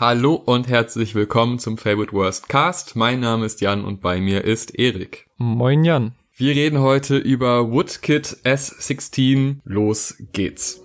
Hallo und herzlich willkommen zum Favorite Worst Cast. Mein Name ist Jan und bei mir ist Erik. Moin Jan. Wir reden heute über Woodkit S16. Los geht's.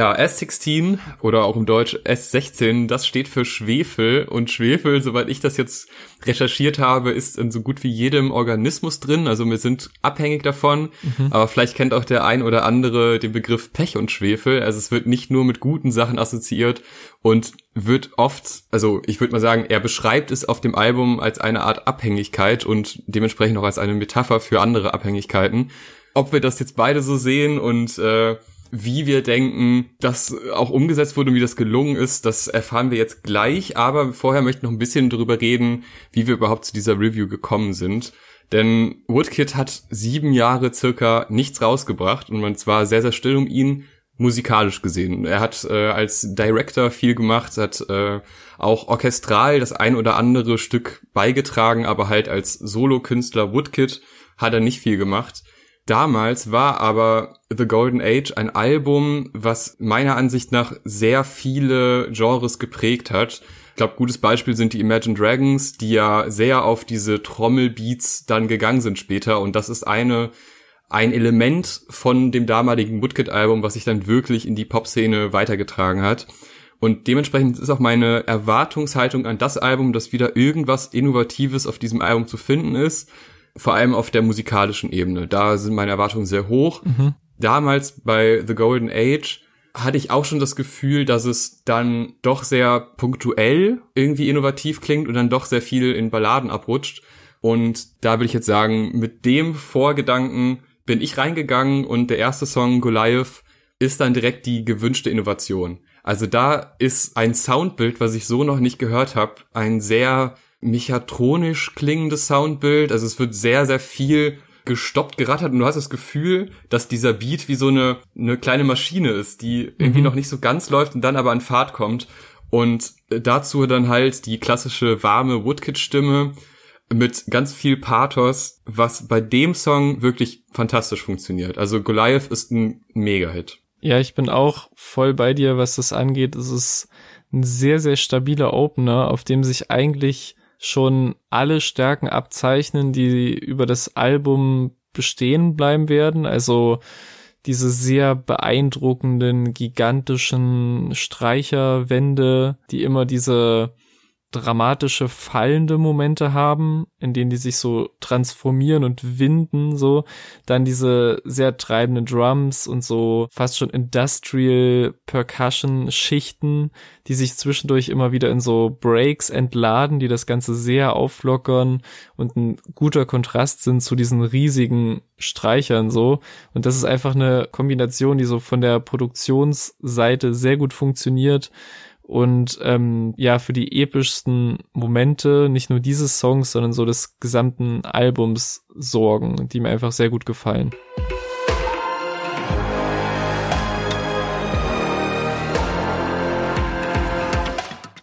Ja, S16 oder auch im Deutsch S16, das steht für Schwefel und Schwefel, soweit ich das jetzt recherchiert habe, ist in so gut wie jedem Organismus drin. Also wir sind abhängig davon, mhm. aber vielleicht kennt auch der ein oder andere den Begriff Pech und Schwefel. Also es wird nicht nur mit guten Sachen assoziiert und wird oft, also ich würde mal sagen, er beschreibt es auf dem Album als eine Art Abhängigkeit und dementsprechend auch als eine Metapher für andere Abhängigkeiten. Ob wir das jetzt beide so sehen und äh, wie wir denken, das auch umgesetzt wurde und wie das gelungen ist, das erfahren wir jetzt gleich. Aber vorher möchte ich noch ein bisschen darüber reden, wie wir überhaupt zu dieser Review gekommen sind. Denn Woodkid hat sieben Jahre circa nichts rausgebracht und man zwar sehr, sehr still um ihn musikalisch gesehen. Er hat äh, als Director viel gemacht, hat äh, auch orchestral das ein oder andere Stück beigetragen, aber halt als Solokünstler Woodkid hat er nicht viel gemacht. Damals war aber The Golden Age ein Album, was meiner Ansicht nach sehr viele Genres geprägt hat. Ich glaube, gutes Beispiel sind die Imagine Dragons, die ja sehr auf diese Trommelbeats dann gegangen sind später. Und das ist eine, ein Element von dem damaligen Woodkid-Album, was sich dann wirklich in die Popszene weitergetragen hat. Und dementsprechend ist auch meine Erwartungshaltung an das Album, dass wieder irgendwas Innovatives auf diesem Album zu finden ist vor allem auf der musikalischen Ebene. Da sind meine Erwartungen sehr hoch. Mhm. Damals bei The Golden Age hatte ich auch schon das Gefühl, dass es dann doch sehr punktuell irgendwie innovativ klingt und dann doch sehr viel in Balladen abrutscht. Und da will ich jetzt sagen, mit dem Vorgedanken bin ich reingegangen und der erste Song Goliath ist dann direkt die gewünschte Innovation. Also da ist ein Soundbild, was ich so noch nicht gehört habe, ein sehr mechatronisch klingendes Soundbild. Also es wird sehr, sehr viel gestoppt, gerattert und du hast das Gefühl, dass dieser Beat wie so eine, eine kleine Maschine ist, die irgendwie mhm. noch nicht so ganz läuft und dann aber an Fahrt kommt. Und dazu dann halt die klassische warme Woodkid-Stimme mit ganz viel Pathos, was bei dem Song wirklich fantastisch funktioniert. Also Goliath ist ein Mega-Hit. Ja, ich bin auch voll bei dir, was das angeht. Es ist ein sehr, sehr stabiler Opener, auf dem sich eigentlich schon alle Stärken abzeichnen, die über das Album bestehen bleiben werden. Also diese sehr beeindruckenden, gigantischen Streicherwände, die immer diese dramatische fallende Momente haben, in denen die sich so transformieren und winden, so. Dann diese sehr treibenden Drums und so fast schon Industrial Percussion Schichten, die sich zwischendurch immer wieder in so Breaks entladen, die das Ganze sehr auflockern und ein guter Kontrast sind zu diesen riesigen Streichern, so. Und das ist einfach eine Kombination, die so von der Produktionsseite sehr gut funktioniert und ähm, ja, für die epischsten Momente nicht nur dieses Songs, sondern so des gesamten Albums sorgen, die mir einfach sehr gut gefallen.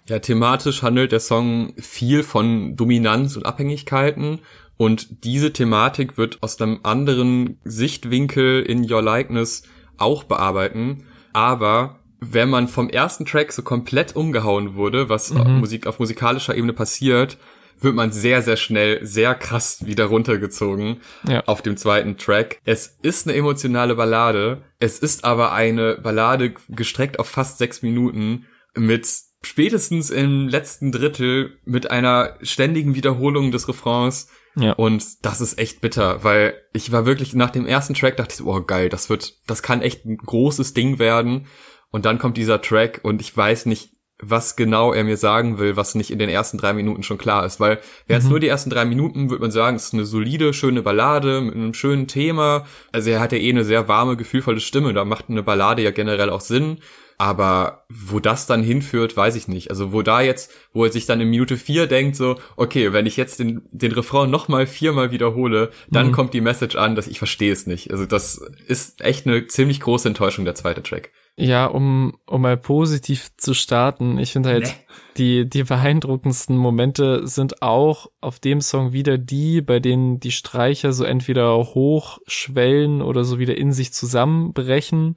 Ja, thematisch handelt der Song viel von Dominanz und Abhängigkeiten und diese Thematik wird aus einem anderen Sichtwinkel in Your Likeness auch bearbeiten, aber wenn man vom ersten Track so komplett umgehauen wurde, was mhm. Musik auf musikalischer Ebene passiert, wird man sehr, sehr schnell, sehr krass wieder runtergezogen ja. auf dem zweiten Track. Es ist eine emotionale Ballade, es ist aber eine Ballade gestreckt auf fast sechs Minuten mit spätestens im letzten Drittel mit einer ständigen Wiederholung des Refrains. Ja. Und das ist echt bitter, weil ich war wirklich nach dem ersten Track dachte ich, oh geil, das wird, das kann echt ein großes Ding werden. Und dann kommt dieser Track und ich weiß nicht, was genau er mir sagen will, was nicht in den ersten drei Minuten schon klar ist. Weil wären es mhm. nur die ersten drei Minuten, würde man sagen, es ist eine solide, schöne Ballade mit einem schönen Thema. Also er hat ja eh eine sehr warme, gefühlvolle Stimme. Da macht eine Ballade ja generell auch Sinn. Aber wo das dann hinführt, weiß ich nicht. Also wo da jetzt, wo er sich dann in Minute vier denkt, so, okay, wenn ich jetzt den, den Refrain nochmal viermal wiederhole, dann mhm. kommt die Message an, dass ich verstehe es nicht. Also das ist echt eine ziemlich große Enttäuschung, der zweite Track. Ja, um, um mal positiv zu starten, ich finde halt, nee. die, die beeindruckendsten Momente sind auch auf dem Song wieder die, bei denen die Streicher so entweder hochschwellen oder so wieder in sich zusammenbrechen.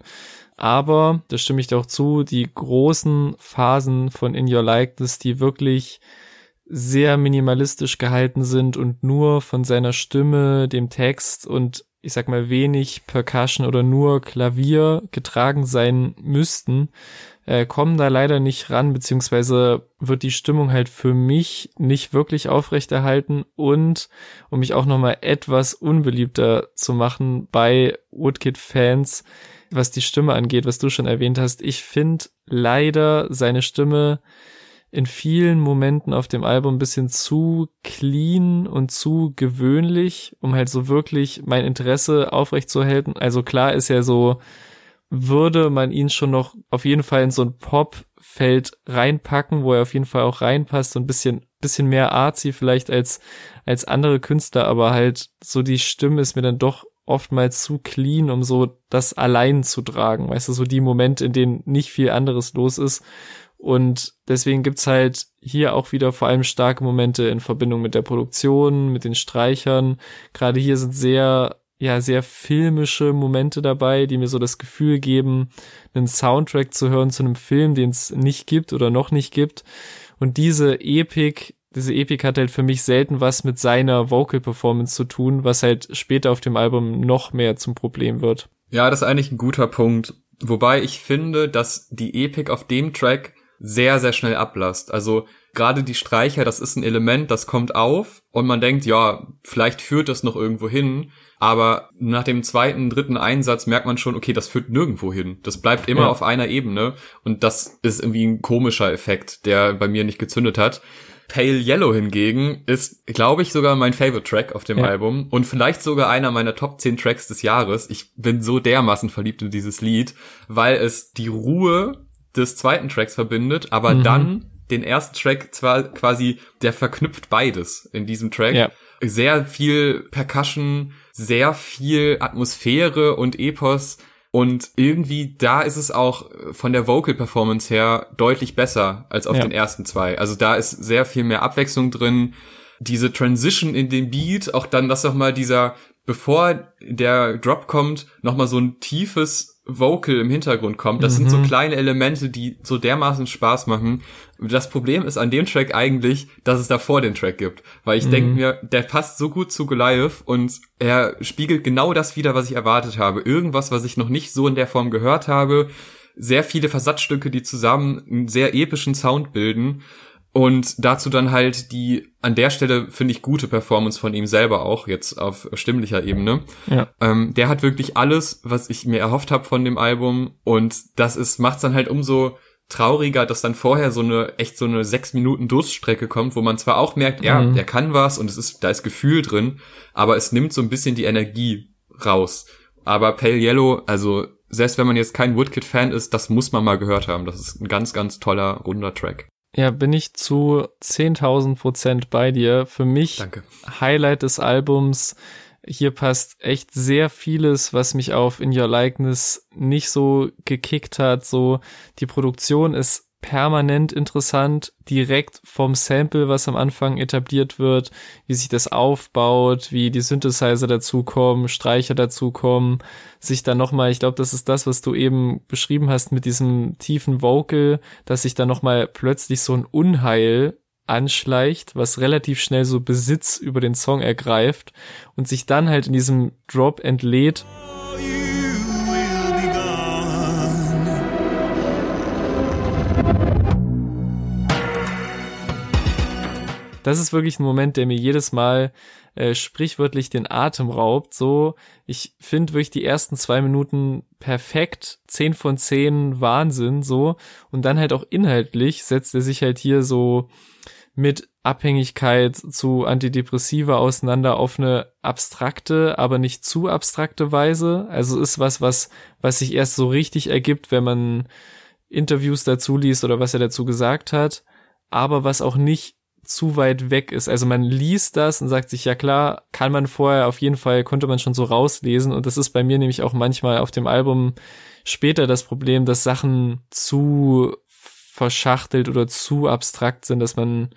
Aber, da stimme ich dir auch zu, die großen Phasen von In Your Likeness, die wirklich sehr minimalistisch gehalten sind und nur von seiner Stimme, dem Text und ich sag mal, wenig Percussion oder nur Klavier getragen sein müssten, äh, kommen da leider nicht ran, beziehungsweise wird die Stimmung halt für mich nicht wirklich aufrechterhalten und um mich auch nochmal etwas unbeliebter zu machen bei Woodkid-Fans, was die Stimme angeht, was du schon erwähnt hast, ich finde leider seine Stimme in vielen Momenten auf dem Album ein bisschen zu clean und zu gewöhnlich, um halt so wirklich mein Interesse aufrechtzuerhalten. Also klar ist ja so, würde man ihn schon noch auf jeden Fall in so ein Pop-Feld reinpacken, wo er auf jeden Fall auch reinpasst, so ein bisschen, bisschen mehr artsy vielleicht als, als andere Künstler, aber halt so die Stimme ist mir dann doch oftmals zu clean, um so das allein zu tragen. Weißt du, so die Momente, in denen nicht viel anderes los ist. Und deswegen gibt's halt hier auch wieder vor allem starke Momente in Verbindung mit der Produktion, mit den Streichern. Gerade hier sind sehr, ja, sehr filmische Momente dabei, die mir so das Gefühl geben, einen Soundtrack zu hören zu einem Film, den es nicht gibt oder noch nicht gibt. Und diese Epik, diese Epik hat halt für mich selten was mit seiner Vocal Performance zu tun, was halt später auf dem Album noch mehr zum Problem wird. Ja, das ist eigentlich ein guter Punkt. Wobei ich finde, dass die Epik auf dem Track sehr, sehr schnell ablasst. Also gerade die Streicher, das ist ein Element, das kommt auf und man denkt, ja, vielleicht führt das noch irgendwo hin. Aber nach dem zweiten, dritten Einsatz merkt man schon, okay, das führt nirgendwo hin. Das bleibt immer ja. auf einer Ebene. Und das ist irgendwie ein komischer Effekt, der bei mir nicht gezündet hat. Pale Yellow hingegen ist, glaube ich, sogar mein Favorite Track auf dem ja. Album und vielleicht sogar einer meiner Top 10 Tracks des Jahres. Ich bin so dermaßen verliebt in dieses Lied, weil es die Ruhe des zweiten Tracks verbindet, aber mhm. dann den ersten Track zwar quasi, der verknüpft beides in diesem Track. Ja. Sehr viel Percussion, sehr viel Atmosphäre und Epos. Und irgendwie da ist es auch von der Vocal Performance her deutlich besser als auf ja. den ersten zwei. Also da ist sehr viel mehr Abwechslung drin. Diese Transition in den Beat, auch dann, dass nochmal dieser, bevor der Drop kommt, nochmal so ein tiefes Vocal im Hintergrund kommt. Das mhm. sind so mhm. kleine Elemente, die so dermaßen Spaß machen. Das Problem ist an dem Track eigentlich, dass es davor den Track gibt. Weil ich mhm. denke mir, der passt so gut zu Goliath und er spiegelt genau das wieder, was ich erwartet habe. Irgendwas, was ich noch nicht so in der Form gehört habe. Sehr viele Versatzstücke, die zusammen einen sehr epischen Sound bilden. Und dazu dann halt die an der Stelle finde ich gute Performance von ihm selber auch jetzt auf stimmlicher Ebene. Ja. Ähm, der hat wirklich alles, was ich mir erhofft habe von dem Album und das ist macht's dann halt umso trauriger, dass dann vorher so eine echt so eine sechs Minuten Durststrecke kommt, wo man zwar auch merkt, ja, mhm. der kann was und es ist da ist Gefühl drin, aber es nimmt so ein bisschen die Energie raus. Aber Pale Yellow, also selbst wenn man jetzt kein Woodkid-Fan ist, das muss man mal gehört haben. Das ist ein ganz, ganz toller, runder Track. Ja, bin ich zu 10.000 Prozent bei dir. Für mich Danke. Highlight des Albums. Hier passt echt sehr vieles, was mich auf In Your Likeness nicht so gekickt hat. So, die Produktion ist permanent interessant, direkt vom Sample, was am Anfang etabliert wird, wie sich das aufbaut, wie die Synthesizer dazukommen, Streicher dazukommen, sich dann nochmal, ich glaube, das ist das, was du eben beschrieben hast mit diesem tiefen Vocal, dass sich dann nochmal plötzlich so ein Unheil anschleicht, was relativ schnell so Besitz über den Song ergreift und sich dann halt in diesem Drop entlädt. Das ist wirklich ein Moment, der mir jedes Mal äh, sprichwörtlich den Atem raubt. So, ich finde wirklich die ersten zwei Minuten perfekt, zehn von zehn Wahnsinn, so. Und dann halt auch inhaltlich setzt er sich halt hier so mit Abhängigkeit zu Antidepressiva auseinander auf eine abstrakte, aber nicht zu abstrakte Weise. Also ist was, was, was sich erst so richtig ergibt, wenn man Interviews dazu liest oder was er dazu gesagt hat, aber was auch nicht zu weit weg ist. Also man liest das und sagt sich, ja klar, kann man vorher auf jeden Fall, konnte man schon so rauslesen. Und das ist bei mir nämlich auch manchmal auf dem Album später das Problem, dass Sachen zu verschachtelt oder zu abstrakt sind, dass man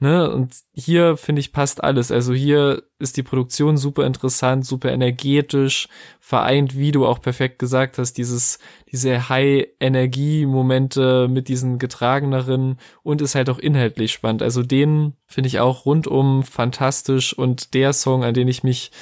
Ne? Und hier finde ich passt alles. Also hier ist die Produktion super interessant, super energetisch, vereint, wie du auch perfekt gesagt hast, dieses, diese High-Energie-Momente mit diesen getrageneren und ist halt auch inhaltlich spannend. Also den finde ich auch rundum fantastisch und der Song, an den ich mich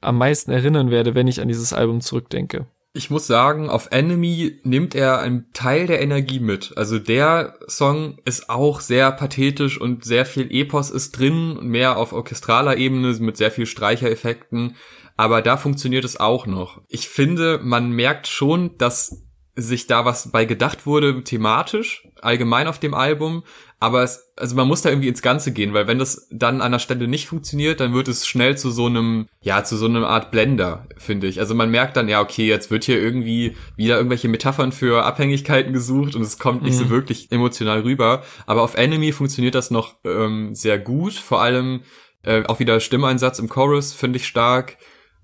am meisten erinnern werde, wenn ich an dieses Album zurückdenke. Ich muss sagen, auf Enemy nimmt er einen Teil der Energie mit. Also der Song ist auch sehr pathetisch und sehr viel Epos ist drin, mehr auf orchestraler Ebene mit sehr viel Streichereffekten. Aber da funktioniert es auch noch. Ich finde, man merkt schon, dass sich da was bei gedacht wurde, thematisch, allgemein auf dem Album, aber es, also man muss da irgendwie ins Ganze gehen, weil wenn das dann an der Stelle nicht funktioniert, dann wird es schnell zu so einem, ja, zu so einer Art Blender, finde ich. Also man merkt dann, ja, okay, jetzt wird hier irgendwie wieder irgendwelche Metaphern für Abhängigkeiten gesucht und es kommt nicht mhm. so wirklich emotional rüber. Aber auf Enemy funktioniert das noch ähm, sehr gut, vor allem äh, auch wieder Stimmeinsatz im Chorus finde ich stark.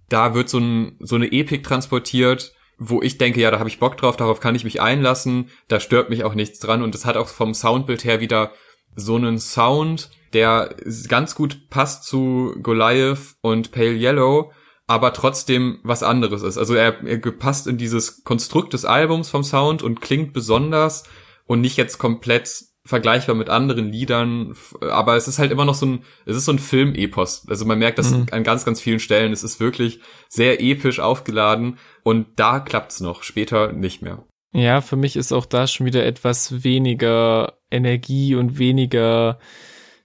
Da wird so, ein, so eine Epik transportiert, wo ich denke, ja, da habe ich Bock drauf, darauf kann ich mich einlassen, da stört mich auch nichts dran und es hat auch vom Soundbild her wieder so einen Sound, der ganz gut passt zu Goliath und Pale Yellow, aber trotzdem was anderes ist. Also er, er passt in dieses Konstrukt des Albums vom Sound und klingt besonders und nicht jetzt komplett vergleichbar mit anderen Liedern, aber es ist halt immer noch so ein, es ist so ein Filmepos. Also man merkt das mhm. an ganz, ganz vielen Stellen. Es ist wirklich sehr episch aufgeladen und da klappt's noch, später nicht mehr. Ja, für mich ist auch da schon wieder etwas weniger Energie und weniger,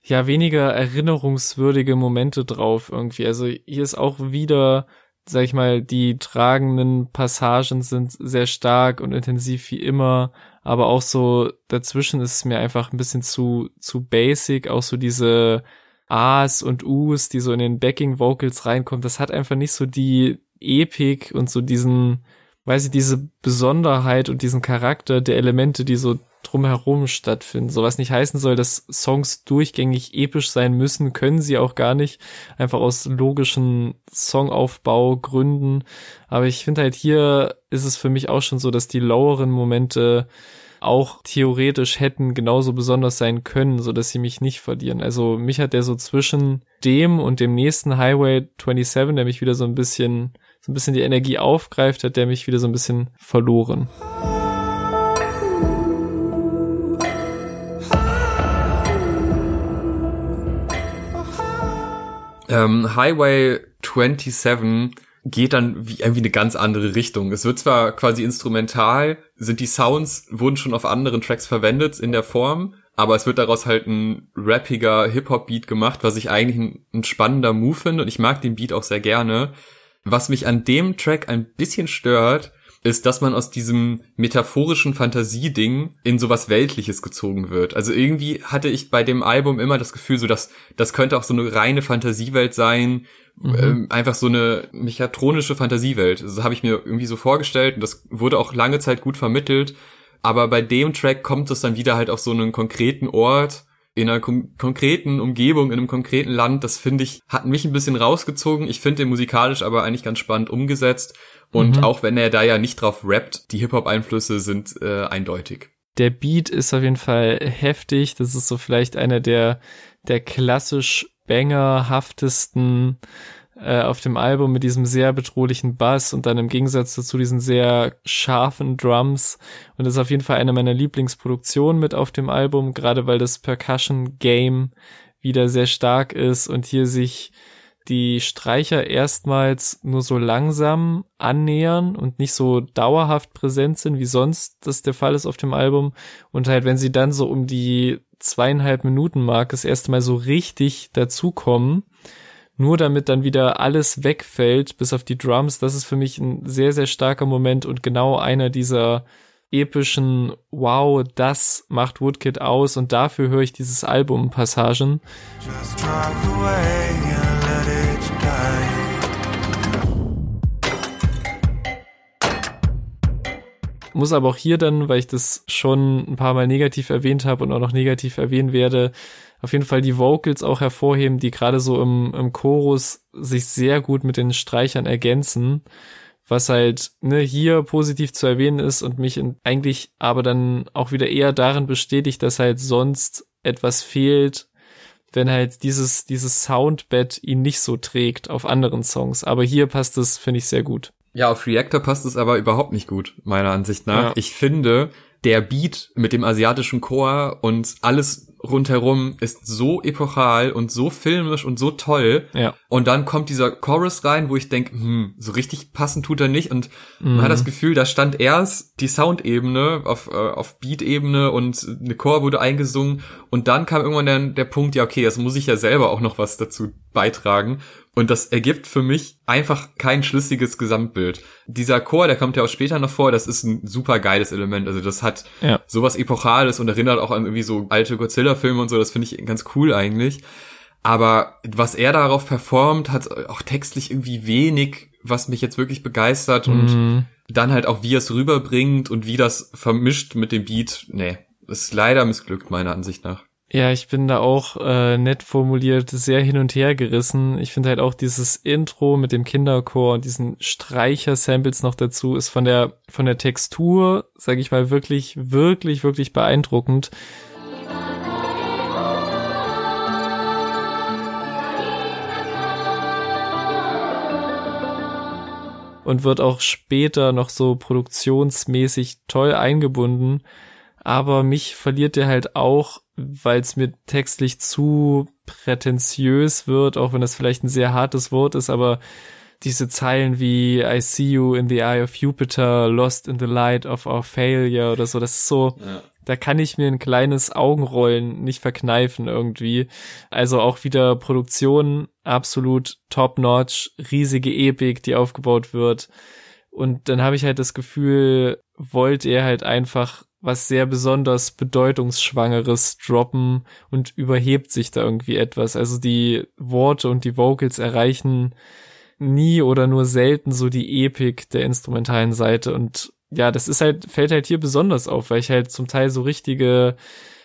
ja, weniger erinnerungswürdige Momente drauf irgendwie. Also hier ist auch wieder sag ich mal, die tragenden Passagen sind sehr stark und intensiv wie immer, aber auch so dazwischen ist es mir einfach ein bisschen zu, zu basic, auch so diese A's und U's, die so in den Backing Vocals reinkommen, das hat einfach nicht so die Epik und so diesen, weiß ich, diese Besonderheit und diesen Charakter der Elemente, die so drumherum stattfinden. So was nicht heißen soll, dass Songs durchgängig episch sein müssen, können sie auch gar nicht. Einfach aus logischen Songaufbaugründen. Aber ich finde halt hier ist es für mich auch schon so, dass die loweren Momente auch theoretisch hätten genauso besonders sein können, so dass sie mich nicht verlieren. Also mich hat der so zwischen dem und dem nächsten Highway 27, der mich wieder so ein bisschen, so ein bisschen die Energie aufgreift, hat der mich wieder so ein bisschen verloren. Ähm, Highway 27 geht dann wie irgendwie eine ganz andere Richtung. Es wird zwar quasi instrumental, sind die Sounds, wurden schon auf anderen Tracks verwendet in der Form, aber es wird daraus halt ein rappiger Hip-Hop-Beat gemacht, was ich eigentlich ein, ein spannender Move finde und ich mag den Beat auch sehr gerne. Was mich an dem Track ein bisschen stört, ist, dass man aus diesem metaphorischen Fantasieding in sowas Weltliches gezogen wird. Also irgendwie hatte ich bei dem Album immer das Gefühl, so dass das könnte auch so eine reine Fantasiewelt sein, mhm. ähm, einfach so eine mechatronische Fantasiewelt. Das habe ich mir irgendwie so vorgestellt und das wurde auch lange Zeit gut vermittelt. Aber bei dem Track kommt es dann wieder halt auf so einen konkreten Ort, in einer konkreten Umgebung, in einem konkreten Land, das finde ich, hat mich ein bisschen rausgezogen. Ich finde den musikalisch aber eigentlich ganz spannend umgesetzt. Und mhm. auch wenn er da ja nicht drauf rappt, die Hip-Hop-Einflüsse sind äh, eindeutig. Der Beat ist auf jeden Fall heftig. Das ist so vielleicht einer der, der klassisch bangerhaftesten äh, auf dem Album mit diesem sehr bedrohlichen Bass und dann im Gegensatz dazu diesen sehr scharfen Drums. Und das ist auf jeden Fall eine meiner Lieblingsproduktionen mit auf dem Album, gerade weil das Percussion Game wieder sehr stark ist und hier sich die Streicher erstmals nur so langsam annähern und nicht so dauerhaft präsent sind, wie sonst das der Fall ist auf dem Album. Und halt, wenn sie dann so um die zweieinhalb Minuten Marke das erste Mal so richtig dazukommen, nur damit dann wieder alles wegfällt, bis auf die Drums, das ist für mich ein sehr, sehr starker Moment und genau einer dieser epischen Wow, das macht Woodkid aus und dafür höre ich dieses Album Passagen. Muss aber auch hier dann, weil ich das schon ein paar Mal negativ erwähnt habe und auch noch negativ erwähnen werde, auf jeden Fall die Vocals auch hervorheben, die gerade so im, im Chorus sich sehr gut mit den Streichern ergänzen. Was halt ne, hier positiv zu erwähnen ist und mich in, eigentlich aber dann auch wieder eher darin bestätigt, dass halt sonst etwas fehlt, wenn halt dieses, dieses Soundbed ihn nicht so trägt auf anderen Songs. Aber hier passt es, finde ich, sehr gut. Ja, auf Reactor passt es aber überhaupt nicht gut, meiner Ansicht nach. Ja. Ich finde, der Beat mit dem asiatischen Chor und alles rundherum ist so epochal und so filmisch und so toll. Ja. Und dann kommt dieser Chorus rein, wo ich denke, hm, so richtig passend tut er nicht. Und mhm. man hat das Gefühl, da stand erst die Soundebene auf, äh, auf Beat-Ebene und eine Chor wurde eingesungen. Und dann kam irgendwann der, der Punkt, ja, okay, jetzt muss ich ja selber auch noch was dazu beitragen. Und das ergibt für mich einfach kein schlüssiges Gesamtbild. Dieser Chor, der kommt ja auch später noch vor, das ist ein super geiles Element. Also das hat ja. sowas Epochales und erinnert auch an irgendwie so alte Godzilla-Filme und so. Das finde ich ganz cool eigentlich. Aber was er darauf performt, hat auch textlich irgendwie wenig, was mich jetzt wirklich begeistert mhm. und dann halt auch, wie er es rüberbringt und wie das vermischt mit dem Beat. Nee, ist leider missglückt, meiner Ansicht nach. Ja, ich bin da auch äh, nett formuliert sehr hin und her gerissen. Ich finde halt auch dieses Intro mit dem Kinderchor und diesen Streicher-Samples noch dazu ist von der von der Textur, sage ich mal, wirklich, wirklich, wirklich beeindruckend. Und wird auch später noch so produktionsmäßig toll eingebunden aber mich verliert der halt auch, weil es mir textlich zu prätentiös wird, auch wenn das vielleicht ein sehr hartes Wort ist, aber diese Zeilen wie I see you in the eye of Jupiter, lost in the light of our failure oder so, das ist so, ja. Da kann ich mir ein kleines Augenrollen nicht verkneifen irgendwie. Also auch wieder Produktion absolut top-notch, riesige Epik, die aufgebaut wird. Und dann habe ich halt das Gefühl, wollte er halt einfach was sehr besonders bedeutungsschwangeres droppen und überhebt sich da irgendwie etwas. Also die Worte und die Vocals erreichen nie oder nur selten so die Epik der instrumentalen Seite und ja, das ist halt, fällt halt hier besonders auf, weil ich halt zum Teil so richtige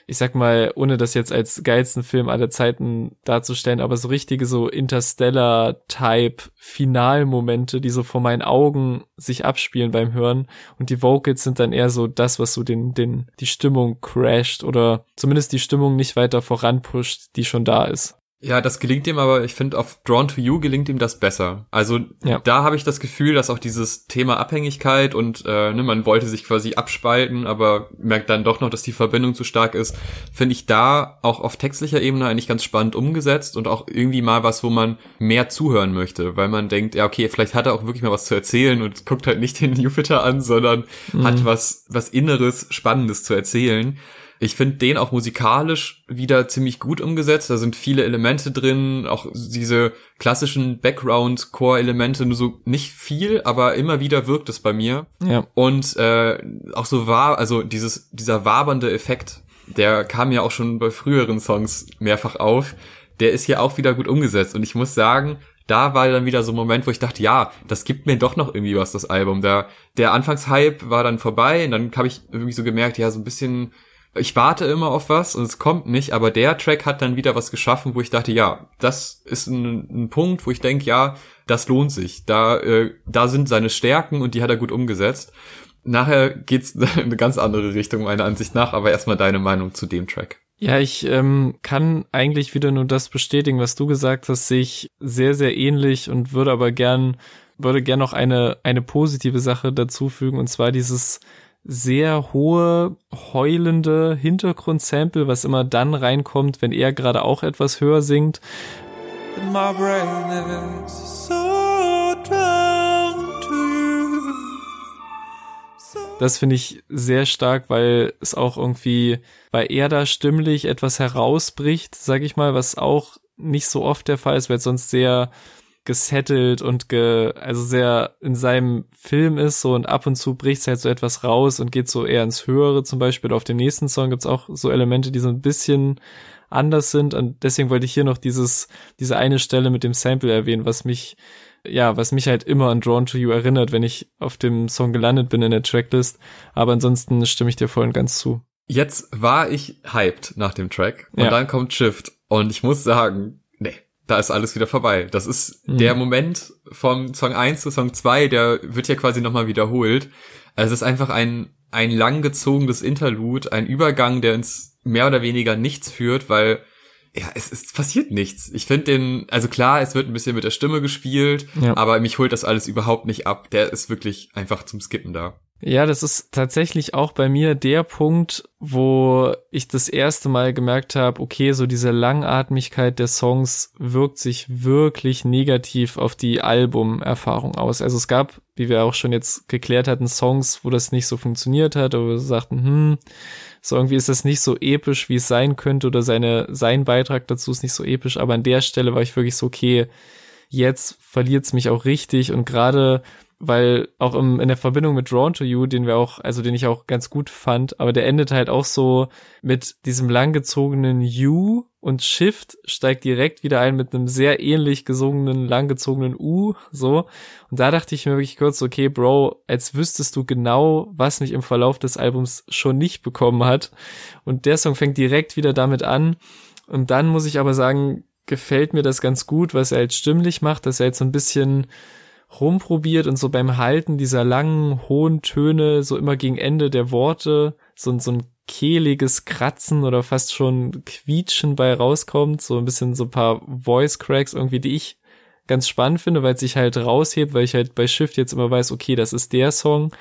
ich sag mal, ohne das jetzt als geilsten Film aller Zeiten darzustellen, aber so richtige so Interstellar-Type Finalmomente, die so vor meinen Augen sich abspielen beim Hören. Und die Vocals sind dann eher so das, was so den, den, die Stimmung crasht oder zumindest die Stimmung nicht weiter voranpusht, die schon da ist. Ja, das gelingt ihm, aber ich finde, auf Drawn to You gelingt ihm das besser. Also ja. da habe ich das Gefühl, dass auch dieses Thema Abhängigkeit und äh, ne, man wollte sich quasi abspalten, aber merkt dann doch noch, dass die Verbindung zu stark ist, finde ich da auch auf textlicher Ebene eigentlich ganz spannend umgesetzt und auch irgendwie mal was, wo man mehr zuhören möchte, weil man denkt, ja, okay, vielleicht hat er auch wirklich mal was zu erzählen und guckt halt nicht den Jupiter an, sondern mhm. hat was, was Inneres, Spannendes zu erzählen. Ich finde den auch musikalisch wieder ziemlich gut umgesetzt. Da sind viele Elemente drin, auch diese klassischen Background-Core-Elemente, nur so nicht viel, aber immer wieder wirkt es bei mir. Ja. Und äh, auch so war, also dieses, dieser wabernde Effekt, der kam ja auch schon bei früheren Songs mehrfach auf. Der ist hier auch wieder gut umgesetzt. Und ich muss sagen, da war dann wieder so ein Moment, wo ich dachte, ja, das gibt mir doch noch irgendwie was, das Album. Da, der Anfangshype war dann vorbei und dann habe ich irgendwie so gemerkt, ja, so ein bisschen ich warte immer auf was und es kommt nicht, aber der Track hat dann wieder was geschaffen, wo ich dachte, ja, das ist ein, ein Punkt, wo ich denke, ja, das lohnt sich. Da, äh, da sind seine Stärken und die hat er gut umgesetzt. Nachher geht's in eine ganz andere Richtung, meiner Ansicht nach, aber erstmal deine Meinung zu dem Track. Ja, ich ähm, kann eigentlich wieder nur das bestätigen, was du gesagt hast, sich sehr, sehr ähnlich und würde aber gern, würde gern noch eine, eine positive Sache dazufügen, und zwar dieses sehr hohe, heulende Hintergrundsample, was immer dann reinkommt, wenn er gerade auch etwas höher singt. Das finde ich sehr stark, weil es auch irgendwie, weil er da stimmlich etwas herausbricht, sag ich mal, was auch nicht so oft der Fall ist, weil sonst sehr gesettelt und ge, also sehr in seinem Film ist so und ab und zu bricht halt so etwas raus und geht so eher ins Höhere zum Beispiel. Auf dem nächsten Song gibt's auch so Elemente, die so ein bisschen anders sind und deswegen wollte ich hier noch dieses, diese eine Stelle mit dem Sample erwähnen, was mich ja, was mich halt immer an Drawn to You erinnert, wenn ich auf dem Song gelandet bin in der Tracklist. Aber ansonsten stimme ich dir voll und ganz zu. Jetzt war ich hyped nach dem Track und Ja. dann kommt Shift und ich muss sagen, da ist alles wieder vorbei. Das ist Mhm. der Moment vom Song 1 zu Song 2, der wird ja quasi nochmal wiederholt. Also es ist einfach ein, ein langgezogenes Interlude, ein Übergang, der ins mehr oder weniger nichts führt, weil ja, es, es passiert nichts. Ich finde den, also klar, es wird ein bisschen mit der Stimme gespielt, Ja. aber mich holt das alles überhaupt nicht ab. Der ist wirklich einfach zum Skippen da. Ja, das ist tatsächlich auch bei mir der Punkt, wo ich das erste Mal gemerkt habe, okay, so diese Langatmigkeit der Songs wirkt sich wirklich negativ auf die Albumerfahrung aus. Also es gab, wie wir auch schon jetzt geklärt hatten, Songs, wo das nicht so funktioniert hat, oder wir sagten, hm, so irgendwie ist das nicht so episch, wie es sein könnte, oder seine, sein Beitrag dazu ist nicht so episch, aber an der Stelle war ich wirklich so, okay, jetzt verliert's mich auch richtig und gerade weil auch im, in der Verbindung mit Drawn to You, den wir auch, also den ich auch ganz gut fand, aber der endet halt auch so mit diesem langgezogenen U und Shift steigt direkt wieder ein mit einem sehr ähnlich gesungenen, langgezogenen U, so. Und da dachte ich mir wirklich kurz, okay, Bro, als wüsstest du genau, was mich im Verlauf des Albums schon nicht bekommen hat. Und der Song fängt direkt wieder damit an. Und dann muss ich aber sagen, gefällt mir das ganz gut, was er jetzt stimmlich macht, dass er jetzt so ein bisschen rumprobiert und so beim Halten dieser langen, hohen Töne, so immer gegen Ende der Worte, so, so ein kehliges Kratzen oder fast schon Quietschen bei rauskommt, so ein bisschen so ein paar Voice Cracks irgendwie, die ich ganz spannend finde, weil es sich halt raushebt, weil ich halt bei Shift jetzt immer weiß, okay, das ist der Song.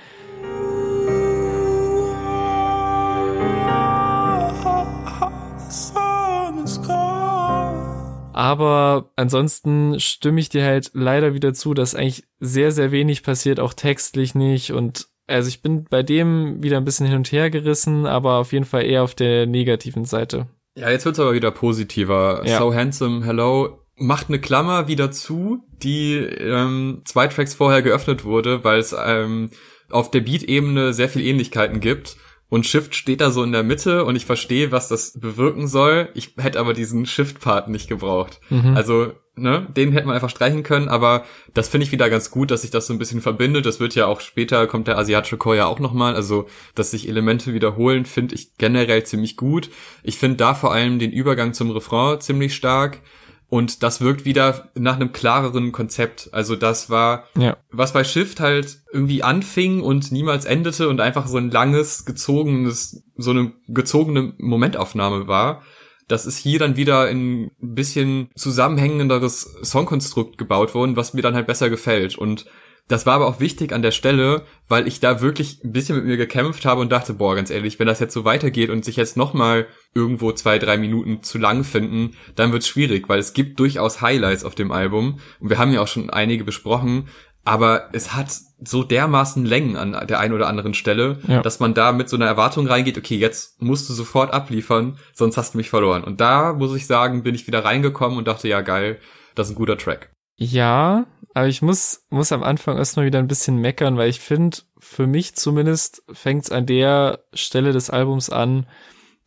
Aber ansonsten stimme ich dir halt leider wieder zu, dass eigentlich sehr, sehr wenig passiert, auch textlich nicht. Und also ich bin bei dem wieder ein bisschen hin und her gerissen, aber auf jeden Fall eher auf der negativen Seite. Ja, jetzt wird's aber wieder positiver. Ja. So Handsome, Hello macht eine Klammer wieder zu, die ähm, zwei Tracks vorher geöffnet wurde, weil es ähm, auf der Beat-Ebene sehr viel Ähnlichkeiten gibt. Und Shift steht da so in der Mitte und ich verstehe, was das bewirken soll. Ich hätte aber diesen Shift-Part nicht gebraucht. Mhm. Also, ne, den hätte man einfach streichen können, aber das finde ich wieder ganz gut, dass sich das so ein bisschen verbindet. Das wird ja auch später, kommt der asiatische Chor ja auch nochmal. Also, dass sich Elemente wiederholen, finde ich generell ziemlich gut. Ich finde da vor allem den Übergang zum Refrain ziemlich stark. Und das wirkt wieder nach einem klareren Konzept. Also das war, Ja. was bei Shift halt irgendwie anfing und niemals endete und einfach so ein langes, gezogenes, so eine gezogene Momentaufnahme war. Das ist hier dann wieder in ein bisschen zusammenhängenderes Songkonstrukt gebaut worden, was mir dann halt besser gefällt. Und das war aber auch wichtig an der Stelle, weil ich da wirklich ein bisschen mit mir gekämpft habe und dachte, boah, ganz ehrlich, wenn das jetzt so weitergeht und sich jetzt nochmal irgendwo zwei, drei Minuten zu lang finden, dann wird's schwierig, weil es gibt durchaus Highlights auf dem Album und wir haben ja auch schon einige besprochen, aber es hat so dermaßen Längen an der einen oder anderen Stelle, Ja. dass man da mit so einer Erwartung reingeht, okay, jetzt musst du sofort abliefern, sonst hast du mich verloren. Und da, muss ich sagen, bin ich wieder reingekommen und dachte, ja geil, das ist ein guter Track. Ja, aber ich muss, muss am Anfang erstmal wieder ein bisschen meckern, weil ich finde, für mich zumindest fängt es an der Stelle des Albums an,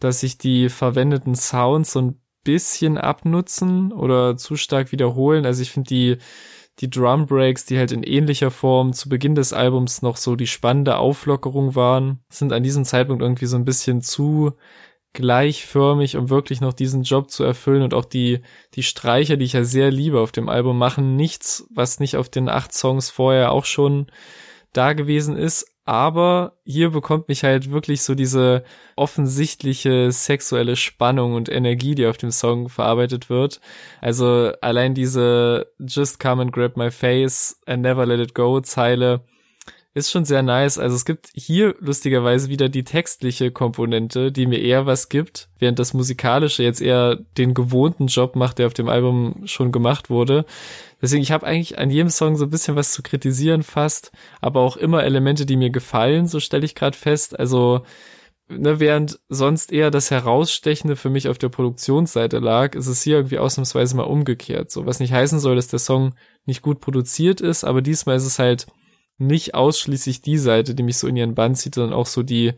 dass sich die verwendeten Sounds so ein bisschen abnutzen oder zu stark wiederholen. Also ich finde die, die Drum Breaks, die halt in ähnlicher Form zu Beginn des Albums noch so die spannende Auflockerung waren, sind an diesem Zeitpunkt irgendwie so ein bisschen zu gleichförmig, um wirklich noch diesen Job zu erfüllen und auch die, die Streicher, die ich ja sehr liebe auf dem Album, machen nichts, was nicht auf den acht Songs vorher auch schon da gewesen ist. Aber hier bekommt mich halt wirklich so diese offensichtliche sexuelle Spannung und Energie, die auf dem Song verarbeitet wird. Also allein diese Just come and grab my face and never let it go Zeile ist schon sehr nice. Also es gibt hier lustigerweise wieder die textliche Komponente, die mir eher was gibt, während das musikalische jetzt eher den gewohnten Job macht, der auf dem Album schon gemacht wurde. Deswegen, ich habe eigentlich an jedem Song so ein bisschen was zu kritisieren fast, aber auch immer Elemente, die mir gefallen, so stelle ich gerade fest. Also ne, während sonst eher das Herausstechende für mich auf der Produktionsseite lag, ist es hier irgendwie ausnahmsweise mal umgekehrt. So, was nicht heißen soll, dass der Song nicht gut produziert ist, aber diesmal ist es halt nicht ausschließlich die Seite, die mich so in ihren Bann zieht, sondern auch so die,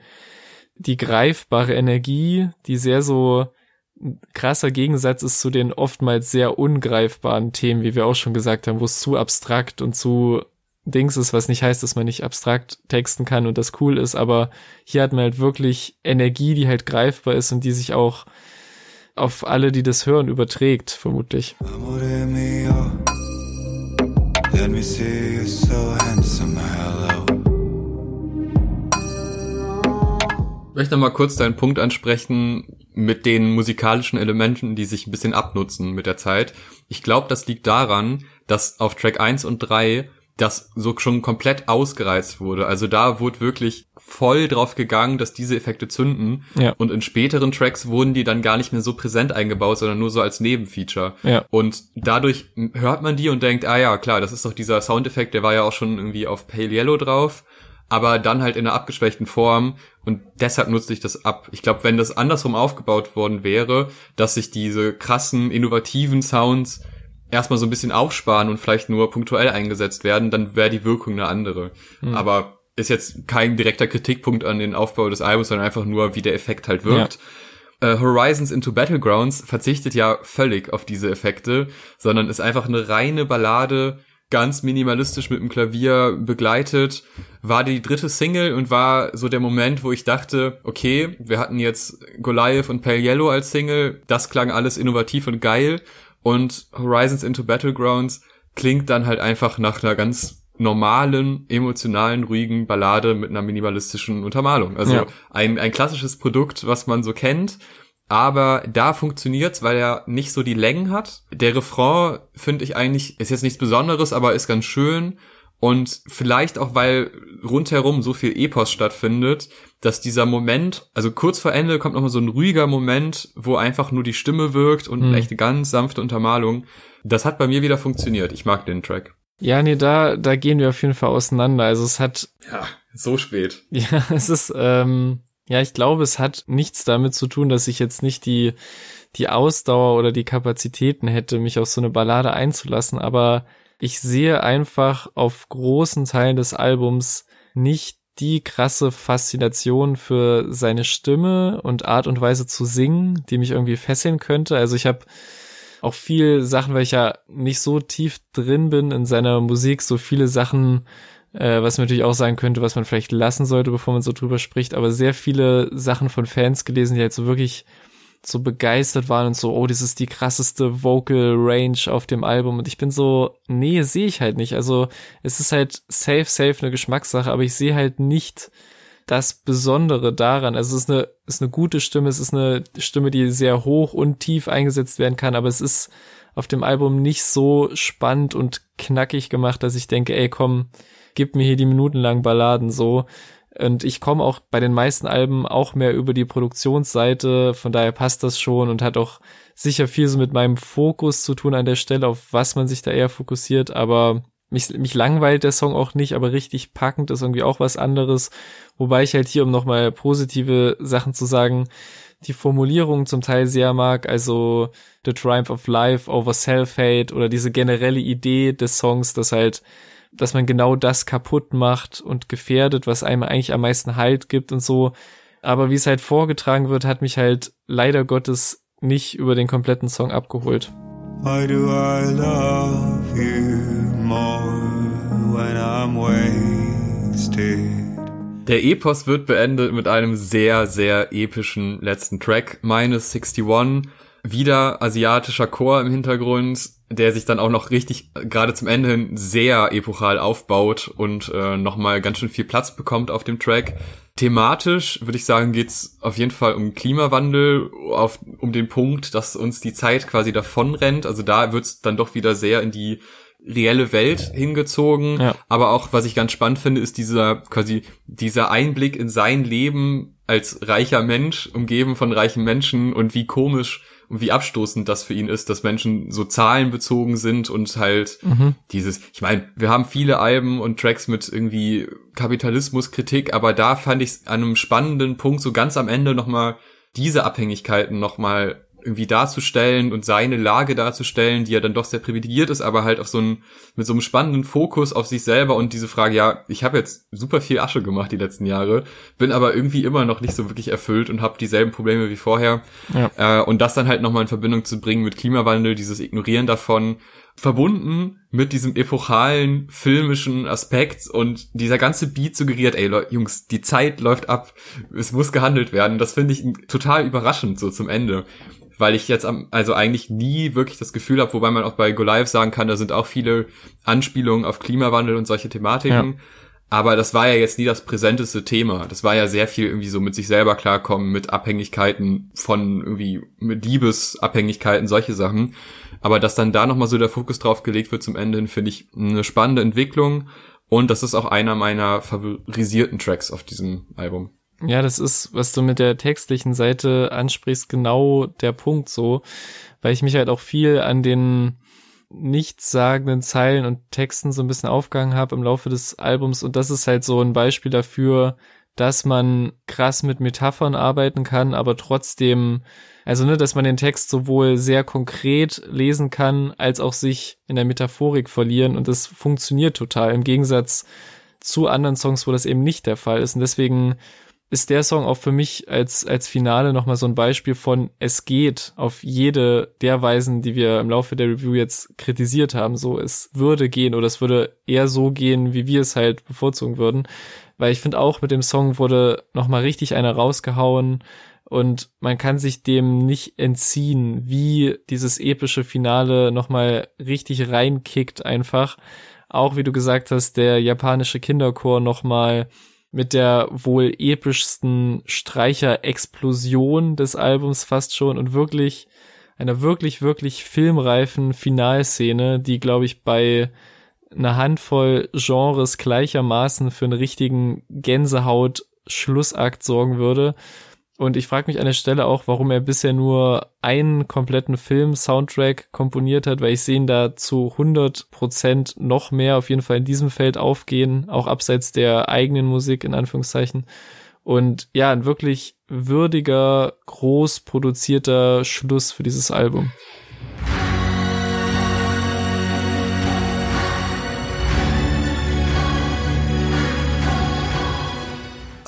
die greifbare Energie, die sehr so krasser Gegensatz ist zu den oftmals sehr ungreifbaren Themen, wie wir auch schon gesagt haben, wo es zu abstrakt und zu Dings ist, was nicht heißt, dass man nicht abstrakt texten kann und das cool ist, aber hier hat man halt wirklich Energie, die halt greifbar ist und die sich auch auf alle, die das hören, überträgt, vermutlich. Let me see you so handsome, hello. Ich möchte mal kurz deinen Punkt ansprechen mit den musikalischen Elementen, die sich ein bisschen abnutzen mit der Zeit. Ich glaube, das liegt daran, dass auf Track 1 und 3 das so schon komplett ausgereizt wurde. Also da wurde wirklich voll drauf gegangen, dass diese Effekte zünden. Ja. Und in späteren Tracks wurden die dann gar nicht mehr so präsent eingebaut, sondern nur so als Nebenfeature. Ja. Und dadurch hört man die und denkt, ah ja, klar, das ist doch dieser Soundeffekt, der war ja auch schon irgendwie auf Pale Yellow drauf. Aber dann halt in einer abgeschwächten Form und deshalb nutze ich das ab. Ich glaube, wenn das andersrum aufgebaut worden wäre, dass sich diese krassen, innovativen Sounds erstmal so ein bisschen aufsparen und vielleicht nur punktuell eingesetzt werden, dann wäre die Wirkung eine andere. Mhm. Aber ist jetzt kein direkter Kritikpunkt an den Aufbau des Albums, sondern einfach nur, wie der Effekt halt wirkt. Ja. Uh, Horizons into Battlegrounds verzichtet ja völlig auf diese Effekte, sondern ist einfach eine reine Ballade, ganz minimalistisch mit dem Klavier begleitet, war die dritte Single und war so der Moment, wo ich dachte, okay, wir hatten jetzt Goliath und Pale Yellow als Single, das klang alles innovativ und geil und Horizons into Battlegrounds klingt dann halt einfach nach einer ganz normalen, emotionalen, ruhigen Ballade mit einer minimalistischen Untermalung. Also ja. ein, ein klassisches Produkt, was man so kennt. Aber da funktioniert's, weil er nicht so die Längen hat. Der Refrain, finde ich eigentlich, ist jetzt nichts Besonderes, aber ist ganz schön. Und vielleicht auch, weil rundherum so viel Epos stattfindet, dass dieser Moment, also kurz vor Ende kommt nochmal so ein ruhiger Moment, wo einfach nur die Stimme wirkt und mhm. echt ganz sanfte Untermalung. Das hat bei mir wieder funktioniert. Ich mag den Track. Ja, nee, da, da gehen wir auf jeden Fall auseinander. Also es hat. Ja, so spät. Ja, es ist, ähm, ja, ich glaube, es hat nichts damit zu tun, dass ich jetzt nicht die, die Ausdauer oder die Kapazitäten hätte, mich auf so eine Ballade einzulassen, aber ich sehe einfach auf großen Teilen des Albums nicht die krasse Faszination für seine Stimme und Art und Weise zu singen, die mich irgendwie fesseln könnte. Also ich habe auch viel Sachen, weil ich ja nicht so tief drin bin in seiner Musik, so viele Sachen, äh, was man natürlich auch sagen könnte, was man vielleicht lassen sollte, bevor man so drüber spricht, aber sehr viele Sachen von Fans gelesen, die halt so wirklich so begeistert waren und so, oh, das ist die krasseste Vocal Range auf dem Album. Und ich bin so, nee, sehe ich halt nicht. Also es ist halt safe, safe eine Geschmackssache, aber ich sehe halt nicht das Besondere daran. Also es ist eine, ist eine gute Stimme, es ist eine Stimme, die sehr hoch und tief eingesetzt werden kann, aber es ist auf dem Album nicht so spannend und knackig gemacht, dass ich denke, ey, komm, gib mir hier die minutenlangen Balladen so. Und ich komme auch bei den meisten Alben auch mehr über die Produktionsseite, von daher passt das schon und hat auch sicher viel so mit meinem Fokus zu tun an der Stelle, auf was man sich da eher fokussiert, aber mich, mich langweilt der Song auch nicht, aber richtig packend ist irgendwie auch was anderes. Wobei ich halt hier, um nochmal positive Sachen zu sagen, die Formulierung zum Teil sehr mag, also The Triumph of Life over Self-Hate oder diese generelle Idee des Songs, dass halt dass man genau das kaputt macht und gefährdet, was einem eigentlich am meisten Halt gibt und so. Aber wie es halt vorgetragen wird, hat mich halt leider Gottes nicht über den kompletten Song abgeholt. Why do I love you more when I'm wasted? Der Epos wird beendet mit einem sehr, sehr epischen letzten Track, Minus 61. Wieder asiatischer Chor im Hintergrund, der sich dann auch noch richtig gerade zum Ende hin sehr epochal aufbaut und äh, nochmal ganz schön viel Platz bekommt auf dem Track. Thematisch würde ich sagen, geht's auf jeden Fall um Klimawandel, auf, um den Punkt, dass uns die Zeit quasi davonrennt. Also da wird's dann doch wieder sehr in die reelle Welt hingezogen. Ja. Aber auch, was ich ganz spannend finde, ist dieser quasi dieser Einblick in sein Leben als reicher Mensch, umgeben von reichen Menschen und wie komisch und wie abstoßend das für ihn ist, dass Menschen so zahlenbezogen sind und halt mhm. dieses, ich meine, wir haben viele Alben und Tracks mit irgendwie Kapitalismuskritik, aber da fand ich an einem spannenden Punkt so ganz am Ende nochmal diese Abhängigkeiten nochmal irgendwie darzustellen und seine Lage darzustellen, die ja dann doch sehr privilegiert ist, aber halt auf so einen, mit so einem spannenden Fokus auf sich selber und diese Frage, ja, ich habe jetzt super viel Asche gemacht die letzten Jahre, bin aber irgendwie immer noch nicht so wirklich erfüllt und habe dieselben Probleme wie vorher. Ja. Äh, und das dann halt nochmal in Verbindung zu bringen mit Klimawandel, dieses Ignorieren davon, verbunden mit diesem epochalen filmischen Aspekt und dieser ganze Beat suggeriert, ey Jungs, die Zeit läuft ab, es muss gehandelt werden. Das finde ich total überraschend so zum Ende weil ich jetzt am, also eigentlich nie wirklich das Gefühl habe, wobei man auch bei Goliath sagen kann, da sind auch viele Anspielungen auf Klimawandel und solche Thematiken. Ja. Aber das war ja jetzt nie das präsenteste Thema. Das war ja sehr viel irgendwie so mit sich selber klarkommen, mit Abhängigkeiten von irgendwie, mit Liebesabhängigkeiten, solche Sachen. Aber dass dann da nochmal so der Fokus drauf gelegt wird zum Ende, finde ich eine spannende Entwicklung. Und das ist auch einer meiner favorisierten Tracks auf diesem Album. Ja, das ist, was du mit der textlichen Seite ansprichst, genau der Punkt so, weil ich mich halt auch viel an den nichtssagenden Zeilen und Texten so ein bisschen aufgegangen habe im Laufe des Albums. Und das ist halt so ein Beispiel dafür, dass man krass mit Metaphern arbeiten kann, aber trotzdem, also ne, dass man den Text sowohl sehr konkret lesen kann, als auch sich in der Metaphorik verlieren. Und das funktioniert total im Gegensatz zu anderen Songs, wo das eben nicht der Fall ist. Und deswegen ist der Song auch für mich als, als Finale nochmal so ein Beispiel von es geht auf jede der Weisen, die wir im Laufe der Review jetzt kritisiert haben. So, es würde gehen oder es würde eher so gehen, wie wir es halt bevorzugen würden. Weil ich finde auch mit dem Song wurde nochmal richtig einer rausgehauen und man kann sich dem nicht entziehen, wie dieses epische Finale nochmal richtig reinkickt einfach. Auch wie du gesagt hast, der japanische Kinderchor nochmal mit der wohl epischsten Streicher-Explosion des Albums fast schon und wirklich einer wirklich, wirklich filmreifen Finalszene, die, glaube ich, bei einer Handvoll Genres gleichermaßen für einen richtigen Gänsehaut-Schlussakt sorgen würde. Und ich frage mich an der Stelle auch, warum er bisher nur einen kompletten Film-Soundtrack komponiert hat, weil ich sehe ihn da zu 100 Prozent noch mehr auf jeden Fall in diesem Feld aufgehen, auch abseits der eigenen Musik in Anführungszeichen. Und ja, ein wirklich würdiger, groß produzierter Schluss für dieses Album.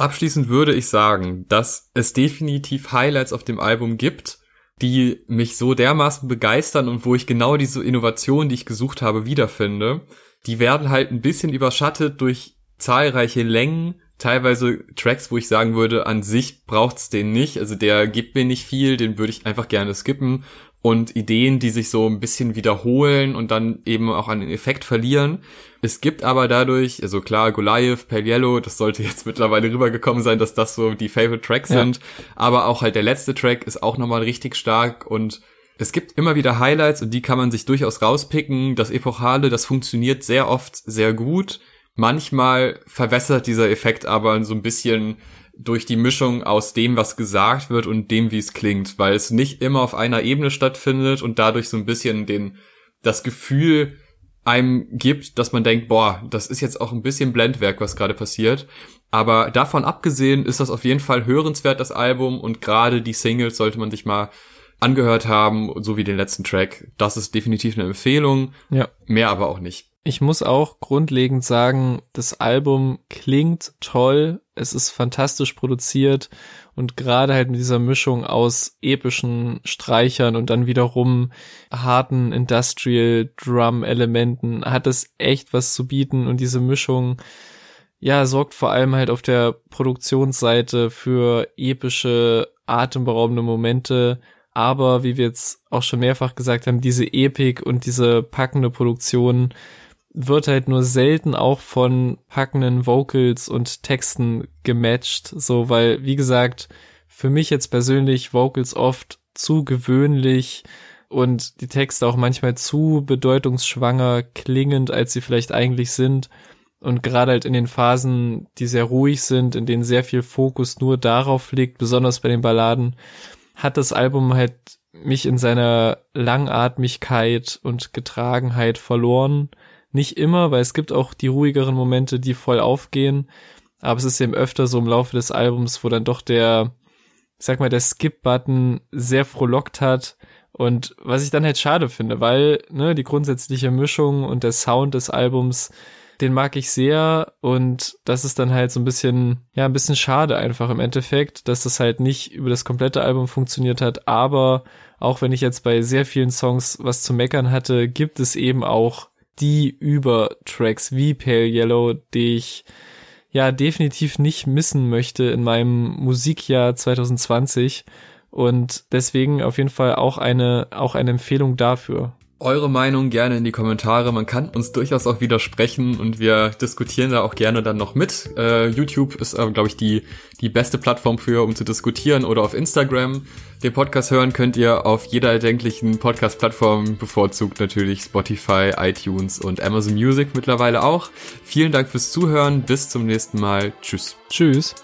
Abschließend würde ich sagen, dass es definitiv Highlights auf dem Album gibt, die mich so dermaßen begeistern und wo ich genau diese Innovation, die ich gesucht habe, wiederfinde. Die werden halt ein bisschen überschattet durch zahlreiche Längen, teilweise Tracks, wo ich sagen würde, an sich braucht's den nicht. Also der gibt mir nicht viel, den würde ich einfach gerne skippen und Ideen, die sich so ein bisschen wiederholen und dann eben auch an den Effekt verlieren. Es gibt aber dadurch, also klar, Goliath, Pale Yellow, das sollte jetzt mittlerweile rübergekommen sein, dass das so die Favorite Tracks ja. sind. Aber auch halt der letzte Track ist auch nochmal richtig stark und es gibt immer wieder Highlights und die kann man sich durchaus rauspicken. Das Epochale, das funktioniert sehr oft sehr gut. Manchmal verwässert dieser Effekt aber so ein bisschen durch die Mischung aus dem, was gesagt wird und dem, wie es klingt, weil es nicht immer auf einer Ebene stattfindet und dadurch so ein bisschen den, das Gefühl einem gibt, dass man denkt, boah, das ist jetzt auch ein bisschen Blendwerk, was gerade passiert. Aber davon abgesehen ist das auf jeden Fall hörenswert, das Album, und gerade die Singles sollte man sich mal angehört haben, so wie den letzten Track. Das ist definitiv eine Empfehlung. Ja. Mehr aber auch nicht. Ich muss auch grundlegend sagen, das Album klingt toll, es ist fantastisch produziert und gerade halt mit dieser Mischung aus epischen Streichern und dann wiederum harten Industrial Drum Elementen hat es echt was zu bieten und diese Mischung ja sorgt vor allem halt auf der Produktionsseite für epische atemberaubende Momente. Aber wie wir jetzt auch schon mehrfach gesagt haben, diese Epik und diese packende Produktion wird halt nur selten auch von packenden Vocals und Texten gematcht, so, weil, wie gesagt, für mich jetzt persönlich Vocals oft zu gewöhnlich und die Texte auch manchmal zu bedeutungsschwanger klingend, als sie vielleicht eigentlich sind. Und gerade halt in den Phasen, die sehr ruhig sind, in denen sehr viel Fokus nur darauf liegt, besonders bei den Balladen, hat das Album halt mich in seiner Langatmigkeit und Getragenheit verloren nicht immer, weil es gibt auch die ruhigeren Momente, die voll aufgehen. Aber es ist eben öfter so im Laufe des Albums, wo dann doch der ich sag mal, der Skip-Button sehr frohlockt hat. Und was ich dann halt schade finde, weil ne, die grundsätzliche Mischung und der Sound des Albums, den mag ich sehr und das ist dann halt so ein bisschen, ja, ein bisschen schade einfach im Endeffekt, dass das halt nicht über das komplette Album funktioniert hat, aber auch wenn ich jetzt bei sehr vielen Songs was zu meckern hatte, gibt es eben auch die Übertracks wie Pale Yellow, die ich ja definitiv nicht missen möchte in meinem Musikjahr 2020 und deswegen auf jeden Fall auch eine auch eine Empfehlung dafür eure Meinung gerne in die Kommentare. Man kann uns durchaus auch widersprechen und wir diskutieren da auch gerne dann noch mit. Äh, YouTube ist, äh, glaube ich, die, die beste Plattform für, um zu diskutieren oder auf Instagram. Den Podcast hören könnt ihr auf jeder erdenklichen Podcast-Plattform, bevorzugt natürlich Spotify, iTunes und Amazon Music mittlerweile auch. Vielen Dank fürs Zuhören. Bis zum nächsten Mal. Tschüss. Tschüss.